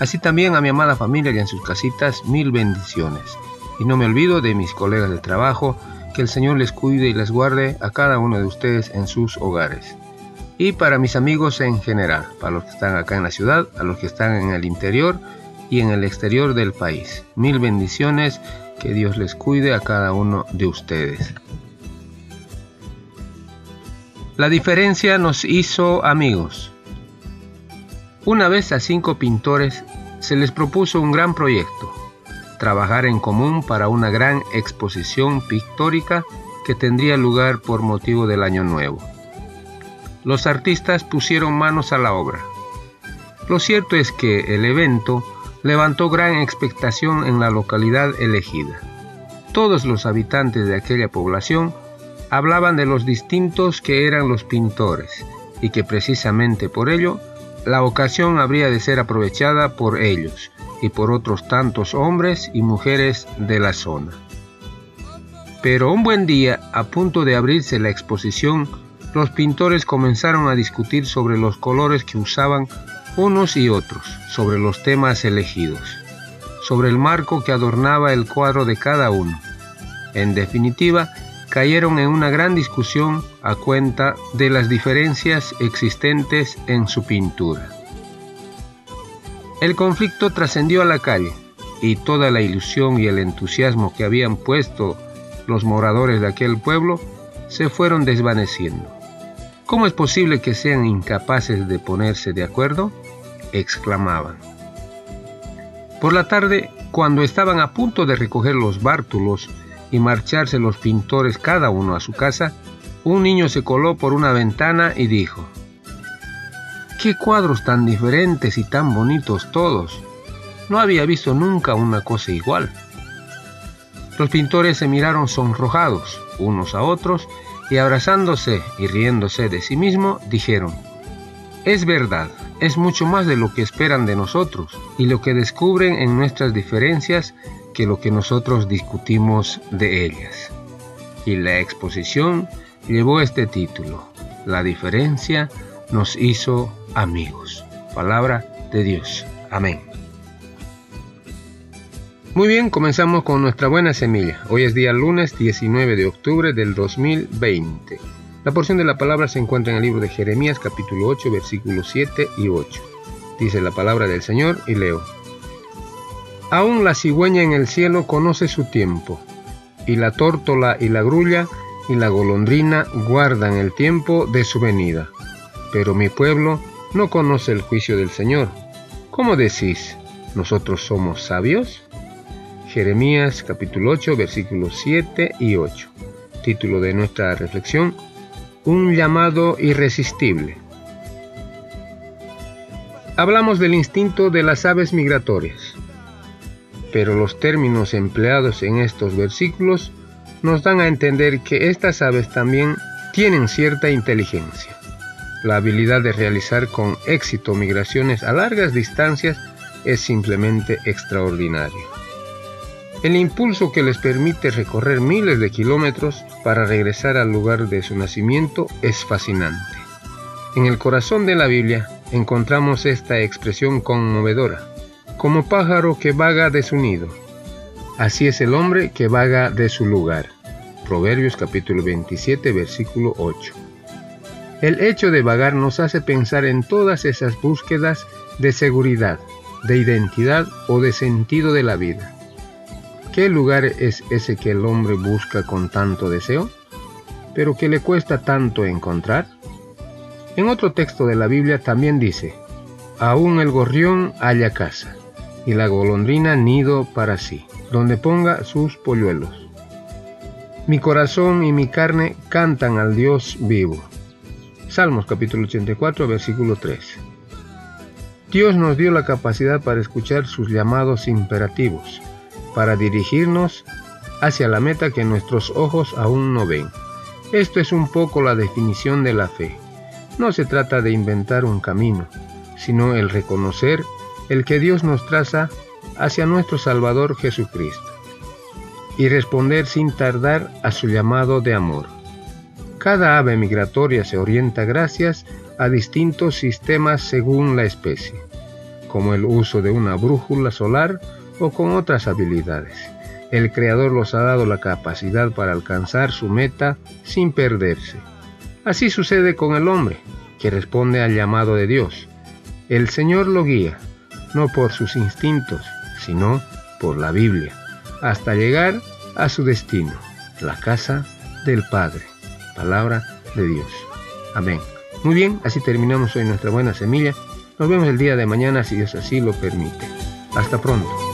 Así también a mi amada familia y en sus casitas, mil bendiciones. Y no me olvido de mis colegas de trabajo, que el Señor les cuide y les guarde a cada uno de ustedes en sus hogares. Y para mis amigos en general, para los que están acá en la ciudad, a los que están en el interior y en el exterior del país. Mil bendiciones, que Dios les cuide a cada uno de ustedes. La diferencia nos hizo amigos. Una vez a cinco pintores se les propuso un gran proyecto, trabajar en común para una gran exposición pictórica que tendría lugar por motivo del Año Nuevo. Los artistas pusieron manos a la obra. Lo cierto es que el evento levantó gran expectación en la localidad elegida. Todos los habitantes de aquella población hablaban de los distintos que eran los pintores y que precisamente por ello la ocasión habría de ser aprovechada por ellos y por otros tantos hombres y mujeres de la zona. Pero un buen día, a punto de abrirse la exposición, los pintores comenzaron a discutir sobre los colores que usaban unos y otros, sobre los temas elegidos, sobre el marco que adornaba el cuadro de cada uno. En definitiva, cayeron en una gran discusión a cuenta de las diferencias existentes en su pintura. El conflicto trascendió a la calle y toda la ilusión y el entusiasmo que habían puesto los moradores de aquel pueblo se fueron desvaneciendo. ¿Cómo es posible que sean incapaces de ponerse de acuerdo? exclamaban. Por la tarde, cuando estaban a punto de recoger los bártulos y marcharse los pintores cada uno a su casa, un niño se coló por una ventana y dijo, ¡Qué cuadros tan diferentes y tan bonitos todos! No había visto nunca una cosa igual. Los pintores se miraron sonrojados unos a otros y abrazándose y riéndose de sí mismo, dijeron, Es verdad, es mucho más de lo que esperan de nosotros y lo que descubren en nuestras diferencias que lo que nosotros discutimos de ellas. Y la exposición llevó este título, La diferencia nos hizo amigos. Palabra de Dios. Amén. Muy bien, comenzamos con nuestra buena semilla. Hoy es día lunes 19 de octubre del 2020. La porción de la palabra se encuentra en el libro de Jeremías capítulo 8 versículos 7 y 8. Dice la palabra del Señor y leo. Aún la cigüeña en el cielo conoce su tiempo, y la tórtola y la grulla y la golondrina guardan el tiempo de su venida. Pero mi pueblo no conoce el juicio del Señor. ¿Cómo decís, nosotros somos sabios? Jeremías capítulo 8 versículos 7 y 8. Título de nuestra reflexión, Un llamado irresistible. Hablamos del instinto de las aves migratorias pero los términos empleados en estos versículos nos dan a entender que estas aves también tienen cierta inteligencia. La habilidad de realizar con éxito migraciones a largas distancias es simplemente extraordinario. El impulso que les permite recorrer miles de kilómetros para regresar al lugar de su nacimiento es fascinante. En el corazón de la Biblia encontramos esta expresión conmovedora como pájaro que vaga de su nido. Así es el hombre que vaga de su lugar. Proverbios capítulo 27 versículo 8. El hecho de vagar nos hace pensar en todas esas búsquedas de seguridad, de identidad o de sentido de la vida. ¿Qué lugar es ese que el hombre busca con tanto deseo, pero que le cuesta tanto encontrar? En otro texto de la Biblia también dice, aún el gorrión halla casa y la golondrina nido para sí, donde ponga sus polluelos. Mi corazón y mi carne cantan al Dios vivo. Salmos capítulo 84, versículo 3. Dios nos dio la capacidad para escuchar sus llamados imperativos, para dirigirnos hacia la meta que nuestros ojos aún no ven. Esto es un poco la definición de la fe. No se trata de inventar un camino, sino el reconocer el que Dios nos traza hacia nuestro Salvador Jesucristo y responder sin tardar a su llamado de amor. Cada ave migratoria se orienta gracias a distintos sistemas según la especie, como el uso de una brújula solar o con otras habilidades. El Creador los ha dado la capacidad para alcanzar su meta sin perderse. Así sucede con el hombre, que responde al llamado de Dios. El Señor lo guía, no por sus instintos, sino por la Biblia, hasta llegar a su destino, la casa del Padre. Palabra de Dios. Amén. Muy bien, así terminamos hoy nuestra buena semilla. Nos vemos el día de mañana si Dios así lo permite. Hasta pronto.